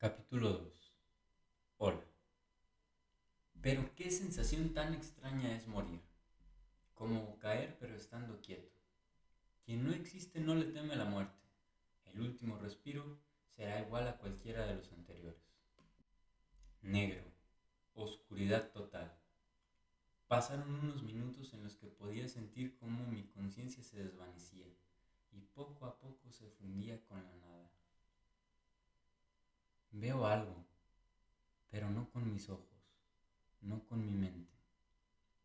Capítulo 2 Hola. Pero qué sensación tan extraña es morir. Como caer pero estando quieto. Quien no existe no le teme la muerte. El último respiro será igual a cualquiera de los anteriores. Negro. Oscuridad total. Pasaron unos minutos en los que podía sentir cómo mi conciencia se desvanecía y poco a poco se fundía con la nada. Veo algo, pero no con mis ojos, no con mi mente.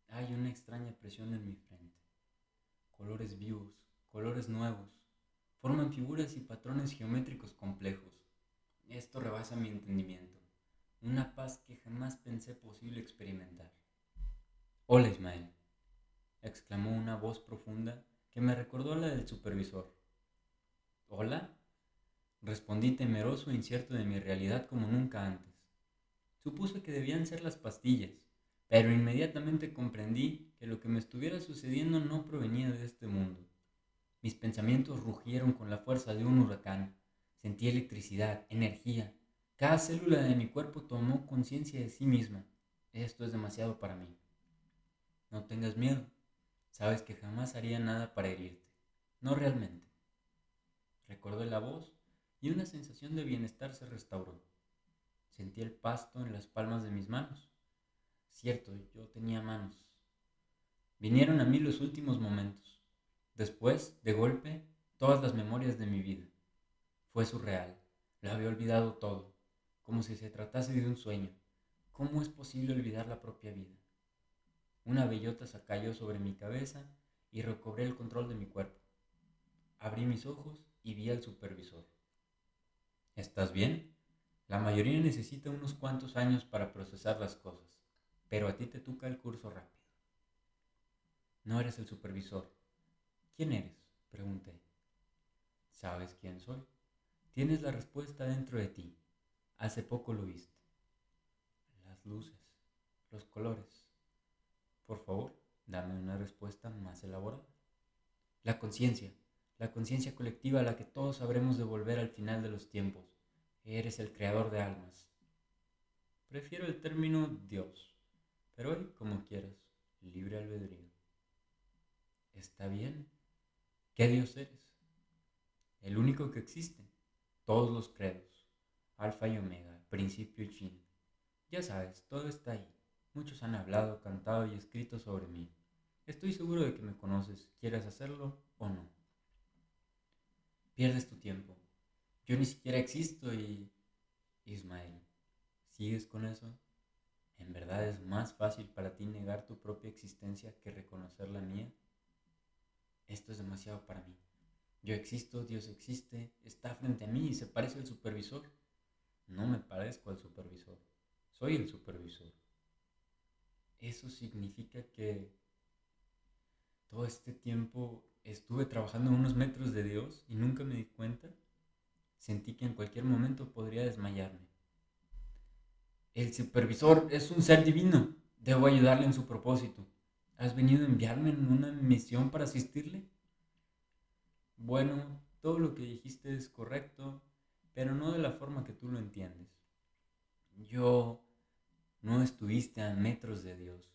Hay una extraña presión en mi frente. Colores vivos, colores nuevos, forman figuras y patrones geométricos complejos. Esto rebasa mi entendimiento, una paz que jamás pensé posible experimentar. Hola Ismael, exclamó una voz profunda que me recordó la del supervisor. ¿Hola? Respondí temeroso e incierto de mi realidad como nunca antes. Supuse que debían ser las pastillas, pero inmediatamente comprendí que lo que me estuviera sucediendo no provenía de este mundo. Mis pensamientos rugieron con la fuerza de un huracán. Sentí electricidad, energía. Cada célula de mi cuerpo tomó conciencia de sí misma. Esto es demasiado para mí. No tengas miedo. Sabes que jamás haría nada para herirte. No realmente. Recordé la voz y una sensación de bienestar se restauró. Sentí el pasto en las palmas de mis manos. Cierto, yo tenía manos. Vinieron a mí los últimos momentos. Después, de golpe, todas las memorias de mi vida. Fue surreal. Lo había olvidado todo, como si se tratase de un sueño. ¿Cómo es posible olvidar la propia vida? Una bellota se cayó sobre mi cabeza y recobré el control de mi cuerpo. Abrí mis ojos y vi al supervisor. ¿Estás bien? La mayoría necesita unos cuantos años para procesar las cosas, pero a ti te toca el curso rápido. No eres el supervisor. ¿Quién eres? Pregunté. ¿Sabes quién soy? Tienes la respuesta dentro de ti. Hace poco lo viste. Las luces, los colores. Por favor, dame una respuesta más elaborada. La conciencia la conciencia colectiva a la que todos sabremos devolver al final de los tiempos. Eres el creador de almas. Prefiero el término Dios, pero hoy como quieras, libre albedrío. ¿Está bien? ¿Qué Dios eres? El único que existe. Todos los credos. Alfa y Omega, principio y fin. Ya sabes, todo está ahí. Muchos han hablado, cantado y escrito sobre mí. Estoy seguro de que me conoces, quieras hacerlo o no pierdes tu tiempo. Yo ni siquiera existo y... Ismael, ¿sigues con eso? ¿En verdad es más fácil para ti negar tu propia existencia que reconocer la mía? Esto es demasiado para mí. Yo existo, Dios existe, está frente a mí y se parece al supervisor. No me parezco al supervisor, soy el supervisor. Eso significa que todo este tiempo estuve trabajando a unos metros de Dios y nunca me di cuenta, sentí que en cualquier momento podría desmayarme. El supervisor es un ser divino, debo ayudarle en su propósito. ¿Has venido a enviarme en una misión para asistirle? Bueno, todo lo que dijiste es correcto, pero no de la forma que tú lo entiendes. Yo no estuviste a metros de Dios,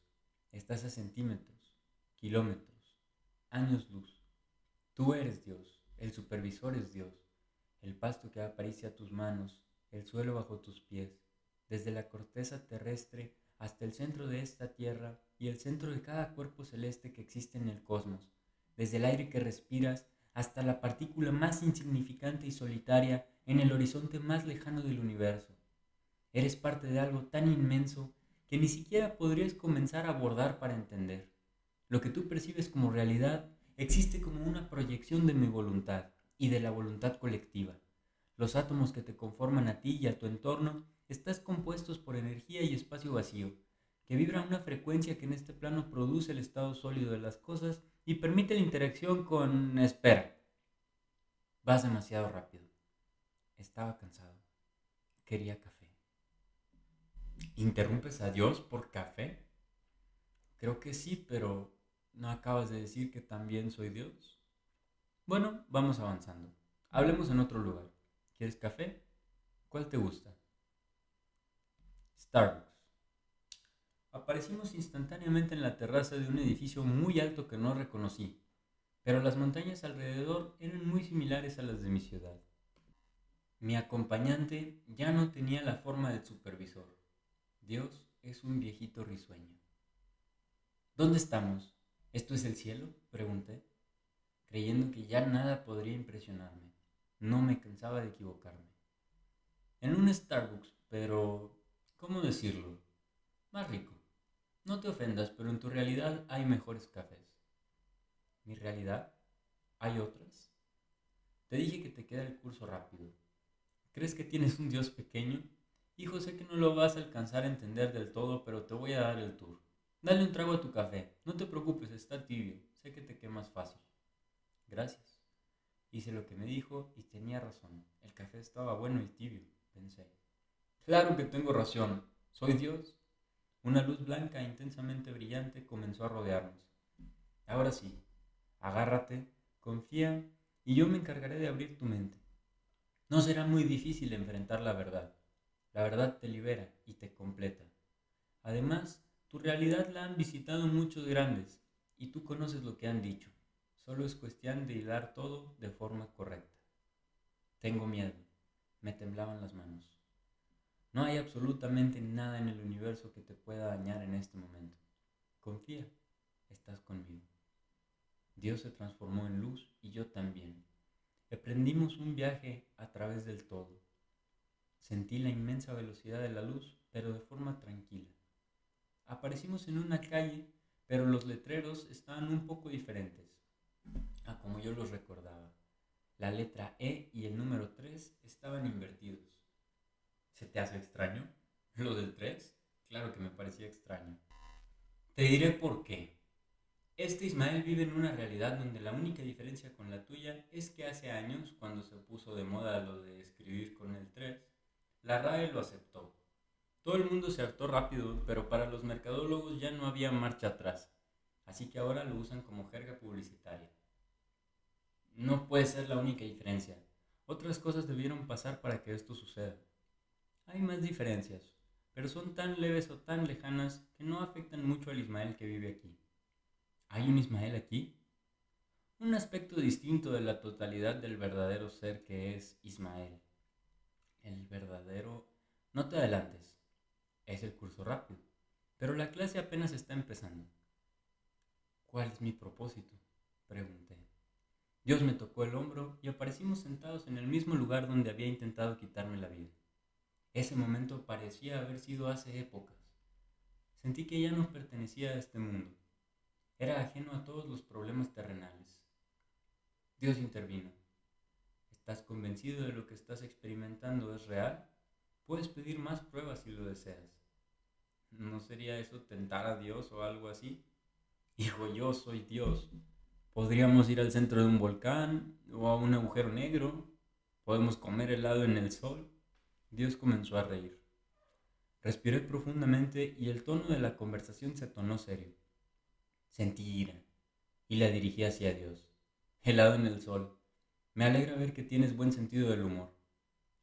estás a centímetros, kilómetros, años luz. Tú eres Dios, el supervisor es Dios, el pasto que acaricia tus manos, el suelo bajo tus pies, desde la corteza terrestre hasta el centro de esta tierra y el centro de cada cuerpo celeste que existe en el cosmos, desde el aire que respiras hasta la partícula más insignificante y solitaria en el horizonte más lejano del universo. Eres parte de algo tan inmenso que ni siquiera podrías comenzar a abordar para entender. Lo que tú percibes como realidad existe como una proyección de mi voluntad y de la voluntad colectiva. Los átomos que te conforman a ti y a tu entorno estás compuestos por energía y espacio vacío, que vibra una frecuencia que en este plano produce el estado sólido de las cosas y permite la interacción con... Espera. Vas demasiado rápido. Estaba cansado. Quería café. ¿Interrumpes a Dios por café? Creo que sí, pero ¿No acabas de decir que también soy Dios? Bueno, vamos avanzando. Hablemos en otro lugar. ¿Quieres café? ¿Cuál te gusta? Starbucks. Aparecimos instantáneamente en la terraza de un edificio muy alto que no reconocí, pero las montañas alrededor eran muy similares a las de mi ciudad. Mi acompañante ya no tenía la forma del supervisor. Dios es un viejito risueño. ¿Dónde estamos? ¿Esto es el cielo? pregunté, creyendo que ya nada podría impresionarme. No me cansaba de equivocarme. En un Starbucks, pero... ¿cómo decirlo? Más rico. No te ofendas, pero en tu realidad hay mejores cafés. ¿Mi realidad? ¿Hay otras? Te dije que te queda el curso rápido. ¿Crees que tienes un Dios pequeño? Hijo, sé que no lo vas a alcanzar a entender del todo, pero te voy a dar el tour. Dale un trago a tu café. No te preocupes, está tibio. Sé que te quemas fácil. Gracias. Hice lo que me dijo y tenía razón. El café estaba bueno y tibio, pensé. Claro que tengo razón. ¿Soy Dios? Una luz blanca intensamente brillante comenzó a rodearnos. Ahora sí, agárrate, confía y yo me encargaré de abrir tu mente. No será muy difícil enfrentar la verdad. La verdad te libera y te completa. Además, tu realidad la han visitado muchos grandes y tú conoces lo que han dicho. Solo es cuestión de hilar todo de forma correcta. Tengo miedo. Me temblaban las manos. No hay absolutamente nada en el universo que te pueda dañar en este momento. Confía, estás conmigo. Dios se transformó en luz y yo también. Emprendimos un viaje a través del todo. Sentí la inmensa velocidad de la luz, pero de forma tranquila. Aparecimos en una calle, pero los letreros estaban un poco diferentes a como yo los recordaba. La letra E y el número 3 estaban invertidos. ¿Se te hace extraño? ¿Lo del 3? Claro que me parecía extraño. Te diré por qué. Este Ismael vive en una realidad donde la única diferencia con la tuya es que hace años, cuando se puso de moda lo de escribir con el 3, la RAE lo aceptó todo el mundo se hartó rápido, pero para los mercadólogos ya no había marcha atrás, así que ahora lo usan como jerga publicitaria. No puede ser la única diferencia. Otras cosas debieron pasar para que esto suceda. Hay más diferencias, pero son tan leves o tan lejanas que no afectan mucho al Ismael que vive aquí. ¿Hay un Ismael aquí? Un aspecto distinto de la totalidad del verdadero ser que es Ismael. El verdadero... No te adelantes. Es el curso rápido, pero la clase apenas está empezando. ¿Cuál es mi propósito? Pregunté. Dios me tocó el hombro y aparecimos sentados en el mismo lugar donde había intentado quitarme la vida. Ese momento parecía haber sido hace épocas. Sentí que ya no pertenecía a este mundo. Era ajeno a todos los problemas terrenales. Dios intervino. ¿Estás convencido de lo que estás experimentando es real? Puedes pedir más pruebas si lo deseas. ¿No sería eso tentar a Dios o algo así? Hijo, yo soy Dios. Podríamos ir al centro de un volcán o a un agujero negro. Podemos comer helado en el sol. Dios comenzó a reír. Respiré profundamente y el tono de la conversación se tornó serio. Sentí ira y la dirigí hacia Dios. Helado en el sol. Me alegra ver que tienes buen sentido del humor.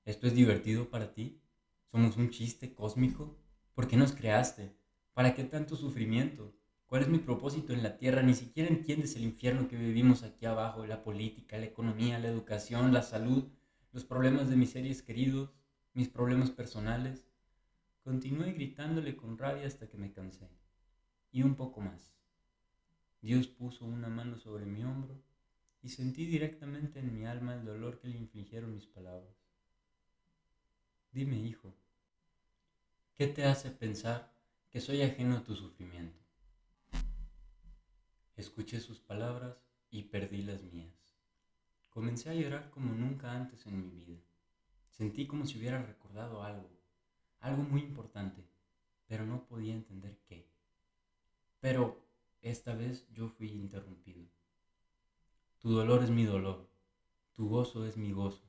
¿Esto es divertido para ti? ¿Somos un chiste cósmico? ¿Por qué nos creaste? ¿Para qué tanto sufrimiento? ¿Cuál es mi propósito en la tierra? Ni siquiera entiendes el infierno que vivimos aquí abajo, la política, la economía, la educación, la salud, los problemas de mis seres queridos, mis problemas personales. Continué gritándole con rabia hasta que me cansé. Y un poco más. Dios puso una mano sobre mi hombro y sentí directamente en mi alma el dolor que le infligieron mis palabras. Dime, hijo, ¿Qué te hace pensar que soy ajeno a tu sufrimiento? Escuché sus palabras y perdí las mías. Comencé a llorar como nunca antes en mi vida. Sentí como si hubiera recordado algo, algo muy importante, pero no podía entender qué. Pero esta vez yo fui interrumpido. Tu dolor es mi dolor, tu gozo es mi gozo.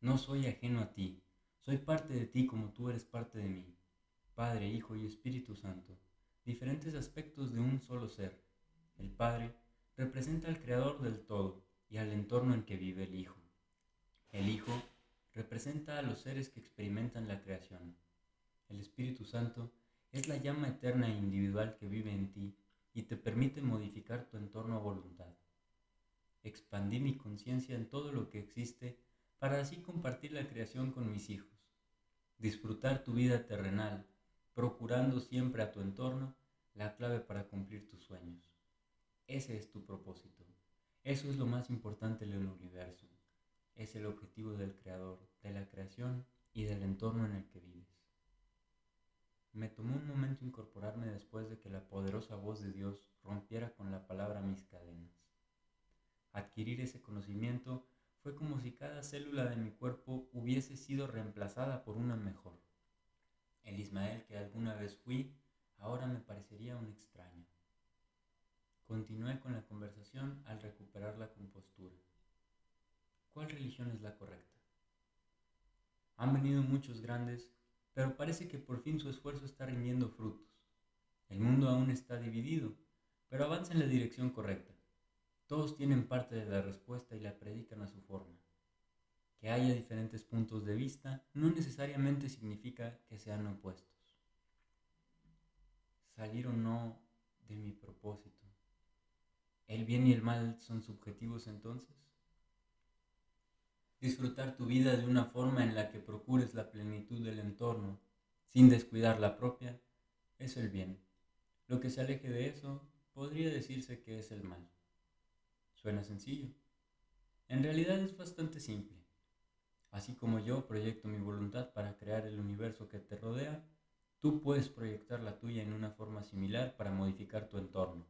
No soy ajeno a ti, soy parte de ti como tú eres parte de mí. Padre, Hijo y Espíritu Santo, diferentes aspectos de un solo ser. El Padre representa al Creador del todo y al entorno en que vive el Hijo. El Hijo representa a los seres que experimentan la creación. el Espíritu Santo, es la llama eterna e individual que vive en ti y te permite modificar tu entorno a voluntad. Expandí mi conciencia en todo lo que existe para así compartir la creación con mis hijos, disfrutar tu vida terrenal, procurando siempre a tu entorno la clave para cumplir tus sueños. Ese es tu propósito. Eso es lo más importante en el universo. Es el objetivo del Creador, de la creación y del entorno en el que vives. Me tomó un momento incorporarme después de que la poderosa voz de Dios rompiera con la palabra mis cadenas. Adquirir ese conocimiento fue como si cada célula de mi cuerpo hubiese sido reemplazada por una mejor. El Ismael que alguna vez fui, ahora me parecería un extraño. Continué con la conversación al recuperar la compostura. ¿Cuál religión es la correcta? Han venido muchos grandes pero parece que por fin su esfuerzo está rindiendo frutos. El mundo aún está dividido, pero avanza en la dirección correcta. Todos tienen parte de la respuesta y la predican a su forma. Que haya diferentes puntos de vista no necesariamente significa que sean opuestos. Salir o no de mi propósito. ¿El bien y el mal son subjetivos entonces? disfrutar tu vida de una forma en la que procures la plenitud del entorno, sin descuidar la propia, es el bien. Lo que se aleje de eso podría decirse que es el mal. Suena sencillo. En realidad es bastante simple. Así como yo proyecto mi voluntad para crear el universo que te rodea, tú puedes proyectar la tuya en una forma similar para modificar tu entorno.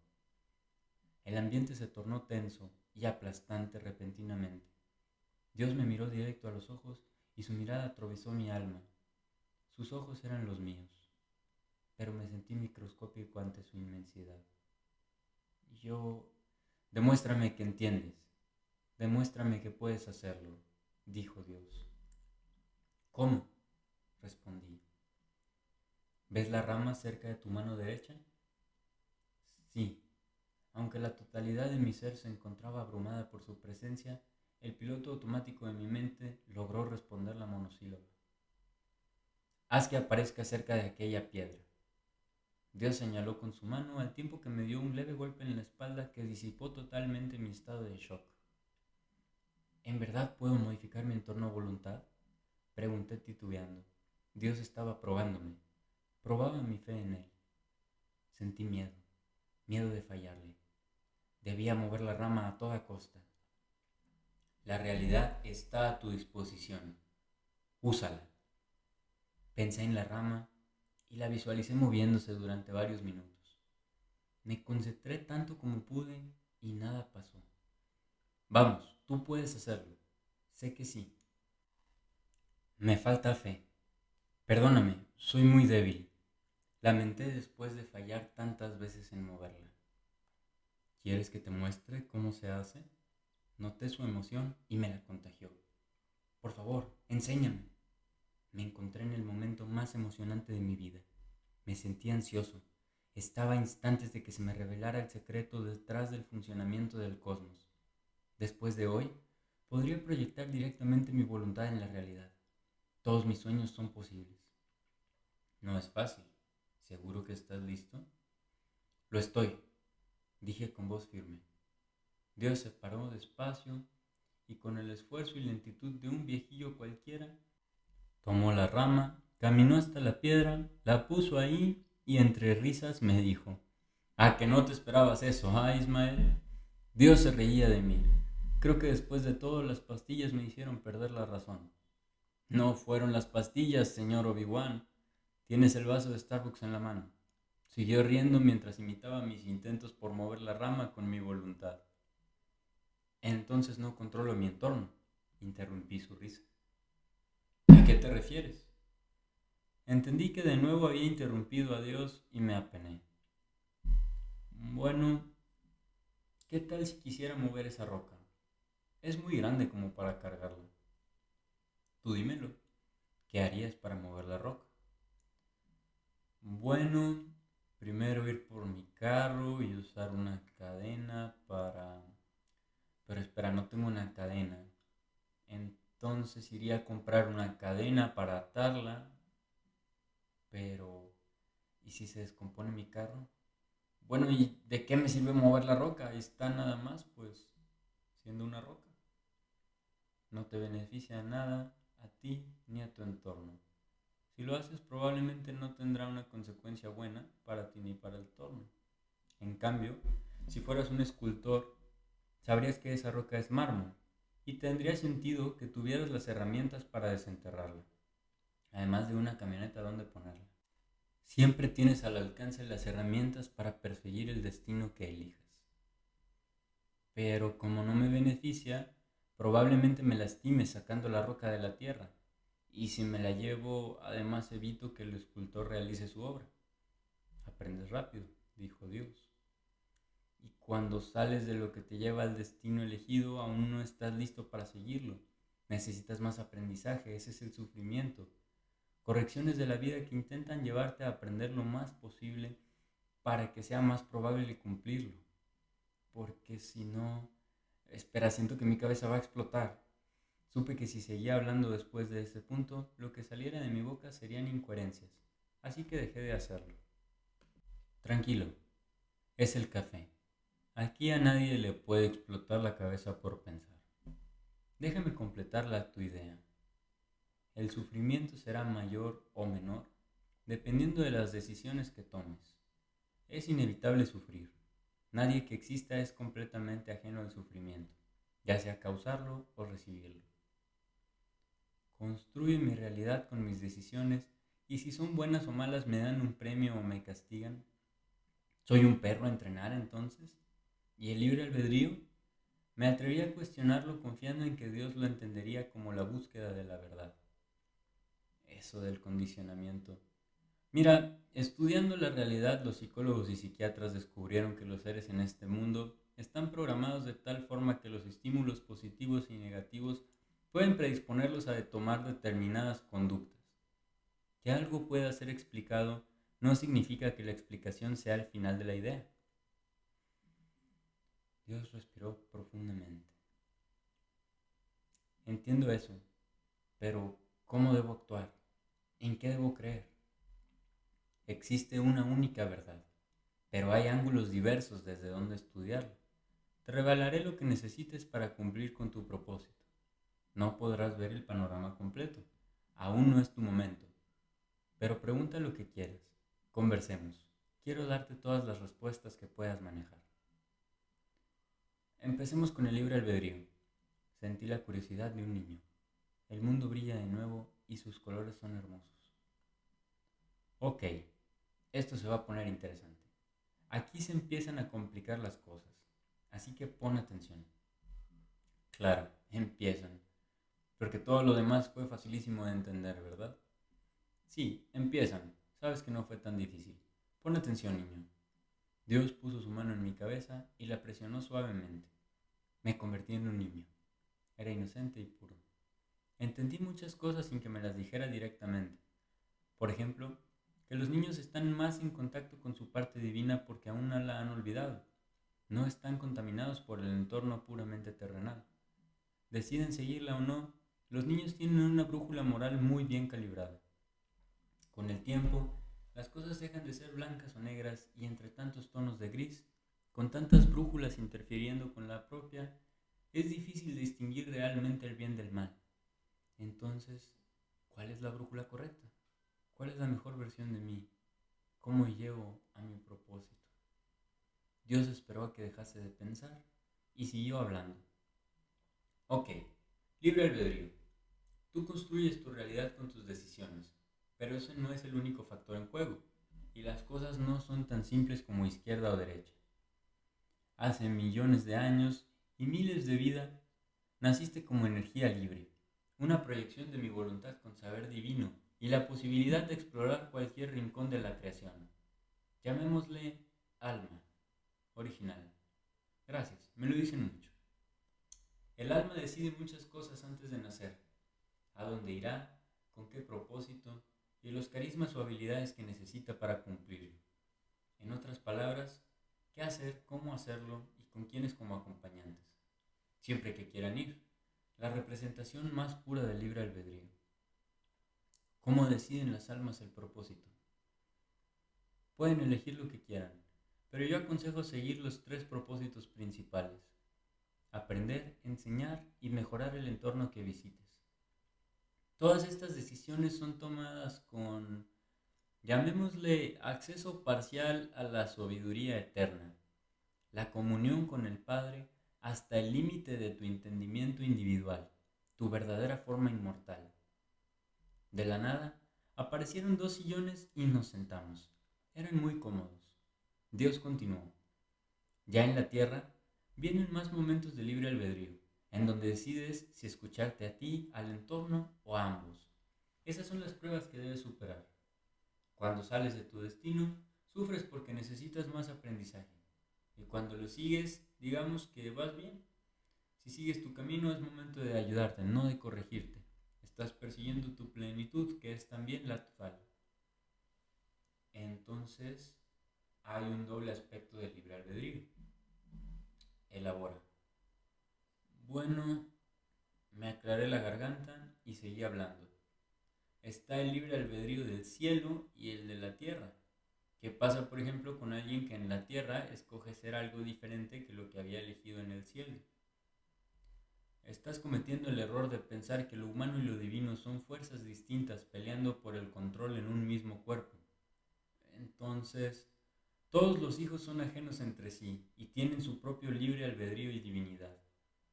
El ambiente se tornó tenso y aplastante repentinamente. Dios me miró directo a los ojos y su mirada atravesó mi alma. Sus ojos eran los míos, pero me sentí microscópico ante su inmensidad. Yo... Demuéstrame que entiendes, demuéstrame que puedes hacerlo, dijo Dios. ¿Cómo? respondí. ¿Ves la rama cerca de tu mano derecha? Sí, aunque la totalidad de mi ser se encontraba abrumada por su presencia, el piloto automático de mi mente logró responder la monosílaba. Haz que aparezca cerca de aquella piedra. Dios señaló con su mano al tiempo que me dio un leve golpe en la espalda que disipó totalmente mi estado de shock. ¿En verdad puedo modificar mi entorno a voluntad? Pregunté titubeando. Dios estaba probándome. Probaba mi fe en Él. Sentí miedo, miedo de fallarle. Debía mover la rama a toda costa. La realidad está a tu disposición. Úsala. Pensé en la rama y la visualicé moviéndose durante varios minutos. Me concentré tanto como pude y nada pasó. Vamos, tú puedes hacerlo. Sé que sí. Me falta fe. Perdóname, soy muy débil. Lamenté después de fallar tantas veces en moverla. ¿Quieres que te muestre cómo se hace? Noté su emoción y me la contagió. Por favor, enséñame. Me encontré en el momento más emocionante de mi vida. Me sentí ansioso. Estaba a instantes de que se me revelara el secreto detrás del funcionamiento del cosmos. Después de hoy, podría proyectar directamente mi voluntad en la realidad. Todos mis sueños son posibles. No es fácil. ¿Seguro que estás listo? Lo estoy, dije con voz firme. Dios se paró despacio y con el esfuerzo y lentitud de un viejillo cualquiera, tomó la rama, caminó hasta la piedra, la puso ahí y entre risas me dijo, ¿a que no te esperabas eso, ah, Ismael? Dios se reía de mí. Creo que después de todo las pastillas me hicieron perder la razón. No fueron las pastillas, señor Obi-Wan. Tienes el vaso de Starbucks en la mano. Siguió riendo mientras imitaba mis intentos por mover la rama con mi voluntad. Entonces no controlo mi entorno, interrumpí su risa. ¿A qué te refieres? Entendí que de nuevo había interrumpido a Dios y me apené. Bueno, ¿qué tal si quisiera mover esa roca? Es muy grande como para cargarla. Tú dímelo, ¿qué harías para mover la roca? Bueno, primero ir por mi carro y usar una cadena para pero espera, no tengo una cadena. Entonces iría a comprar una cadena para atarla, Pero, ¿y si se descompone mi carro? Bueno, ¿y de qué me sirve mover la roca? Está nada más, pues, siendo una roca. No te beneficia nada a ti ni a tu entorno. Si lo haces probablemente no tendrá una consecuencia buena para ti ni para el entorno. En cambio, si fueras un escultor, sabrías que esa roca es mármol y tendría sentido que tuvieras las herramientas para desenterrarla, además de una camioneta donde ponerla. Siempre tienes al alcance las herramientas para perseguir el destino que elijas. Pero como no me beneficia, probablemente me lastime sacando la roca de la tierra y si me la llevo, además evito que el escultor realice su obra. Aprendes rápido, dijo Dios. Y cuando sales de lo que te lleva al destino elegido, aún no estás listo para seguirlo. Necesitas más aprendizaje, ese es el sufrimiento. Correcciones de la vida que intentan llevarte a aprender lo más posible para que sea más probable cumplirlo. Porque si no, espera, siento que mi cabeza va a explotar. Supe que si seguía hablando después de ese punto, lo que saliera de mi boca serían incoherencias, así que dejé de hacerlo. Tranquilo, es el café. Aquí a nadie le puede explotar la cabeza por pensar. Déjame completar tu idea. El sufrimiento será mayor o menor dependiendo de las decisiones que tomes. Es inevitable sufrir. Nadie que exista es completamente ajeno al sufrimiento, ya sea causarlo o recibirlo. Construyo mi realidad con mis decisiones y si son buenas o malas me dan un premio o me castigan. ¿Soy un perro a entrenar entonces? ¿Y el libre albedrío? Me atreví a cuestionarlo confiando en que Dios lo entendería como la búsqueda de la verdad. Eso del condicionamiento. Mira, estudiando la realidad, los psicólogos y psiquiatras descubrieron que los seres en este mundo están programados de tal forma que los estímulos positivos y negativos pueden predisponerlos a tomar determinadas conductas. Que algo pueda ser explicado no significa que la explicación sea el final de la idea. Dios respiró profundamente. Entiendo eso, pero ¿cómo debo actuar? ¿En qué debo creer? Existe una única verdad, pero hay ángulos diversos desde donde estudiarlo. Te revelaré lo que necesites para cumplir con tu propósito no podrás ver el panorama completo. Aún no es tu momento. Pero pregunta lo que quieras. Conversemos. Quiero darte todas las respuestas que puedas manejar. Empecemos con el libre albedrío. Sentí la curiosidad de un niño. El mundo brilla de nuevo y sus colores son hermosos. Ok, esto se va a poner interesante. Aquí se empiezan a complicar las cosas, así que pon atención. Claro, empiezan. Porque todo lo demás fue facilísimo de entender, ¿verdad? Sí, empiezan. Sabes que no fue tan difícil. Pon atención, niño. Dios puso su mano en mi cabeza y la presionó suavemente. Me convertí en un niño. Era inocente y puro. Entendí muchas cosas sin que me las dijera directamente. Por ejemplo, que los niños están más en contacto con su parte divina porque aún no la han olvidado. No están contaminados por el entorno puramente terrenal. Deciden seguirla o no, los niños tienen una brújula moral muy bien calibrada. Con el tiempo, las cosas dejan de ser blancas o negras y entre tantos tonos de gris, con tantas brújulas interfiriendo con la propia, es difícil distinguir realmente el bien del mal. Entonces, ¿cuál es la brújula correcta? ¿Cuál es la mejor versión de mí? ¿Cómo llego a mi propósito? Dios esperó a que dejase de pensar y siguió hablando. Ok, libre albedrío. Tú construyes tu realidad con tus decisiones, pero ese no es el único factor en juego, y las cosas no son tan simples como izquierda o derecha. Hace millones de años y miles de vidas, naciste como energía libre, una proyección de mi voluntad con saber divino y la posibilidad de explorar cualquier rincón de la creación. Llamémosle alma, original. Gracias, me lo dicen mucho. El alma decide muchas cosas antes de nacer a dónde irá, con qué propósito y los carismas o habilidades que necesita para cumplirlo. En otras palabras, qué hacer, cómo hacerlo y con quiénes como acompañantes. Siempre que quieran ir, la representación más pura del libre albedrío. ¿Cómo deciden las almas el propósito? Pueden elegir lo que quieran, pero yo aconsejo seguir los tres propósitos principales. Aprender, enseñar y mejorar el entorno que visites. Todas estas decisiones son tomadas con, llamémosle, acceso parcial a la sabiduría eterna, la comunión con el Padre hasta el límite de tu entendimiento individual, tu verdadera forma inmortal. De la nada, aparecieron dos sillones y nos sentamos. Eran muy cómodos. Dios continuó. Ya en la tierra, vienen más momentos de libre albedrío, en donde decides si escucharte a ti, al entorno o a ambos. Esas son las pruebas que debes superar. Cuando sales de tu destino, sufres porque necesitas más aprendizaje. Y cuando lo sigues, digamos que vas bien. Si sigues tu camino es momento de ayudarte, no de corregirte. Estás persiguiendo tu plenitud, que es también la total. Entonces, hay un doble aspecto del libre albedrío. Elabora. Bueno, me aclaré la garganta y seguí hablando. Está el libre albedrío del cielo y el de la tierra. ¿Qué pasa, por ejemplo, con alguien que en la tierra escoge ser algo diferente que lo que había elegido en el cielo? Estás cometiendo el error de pensar que lo humano y lo divino son fuerzas distintas peleando por el control en un mismo cuerpo. Entonces, todos los hijos son ajenos entre sí y tienen su propio libre albedrío y divinidad,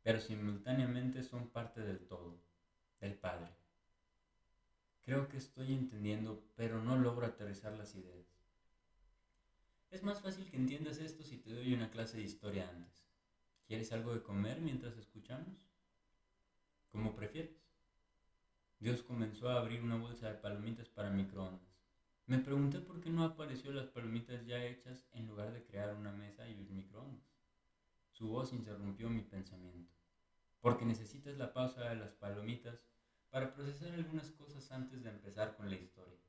pero simultáneamente son parte del todo, del Padre. Creo que estoy entendiendo, pero no logro aterrizar las ideas. Es más fácil que entiendas esto si te doy una clase de historia antes. ¿Quieres algo de comer mientras escuchamos? Como prefieres. Dios comenzó a abrir una bolsa de palomitas para microondas. Me pregunté por qué no apareció las palomitas ya hechas en lugar de crear una mesa y un microondas. Su voz interrumpió mi pensamiento. Porque necesitas la pausa de las palomitas para procesar algunas cosas antes de empezar con la historia.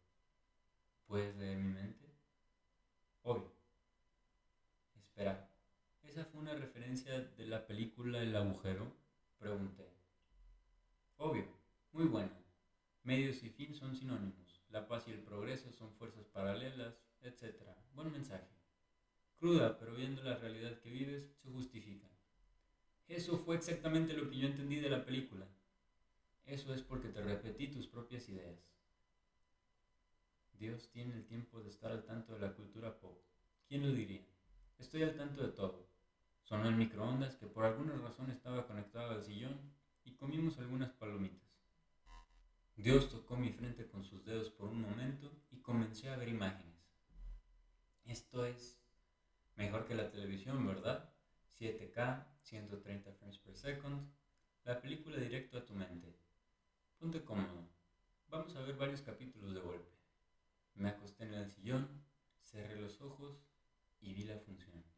¿Puedes leer mi mente? Obvio. Espera, ¿esa fue una referencia de la película El agujero? Pregunté. Obvio, muy buena. Medios y fin son sinónimos. La paz y el progreso son fuerzas paralelas, etc. Buen mensaje. Cruda, pero viendo la realidad que vives, se justifica. Eso fue exactamente lo que yo entendí de la película. Eso es porque te repetí tus propias ideas. Dios tiene el tiempo de estar al tanto de la cultura pop. ¿Quién lo diría? Estoy al tanto de todo. Sonó el microondas que por alguna razón estaba conectado al sillón y comimos algunas palomitas. Dios tocó mi frente con sus dedos por un momento y comencé a ver imágenes. Esto es mejor que la televisión, ¿verdad? 7K, 130 frames per second, la película directo a tu mente. Ponte cómodo. Vamos a ver varios capítulos de golpe. Me acosté en el sillón, cerré los ojos y vi la función.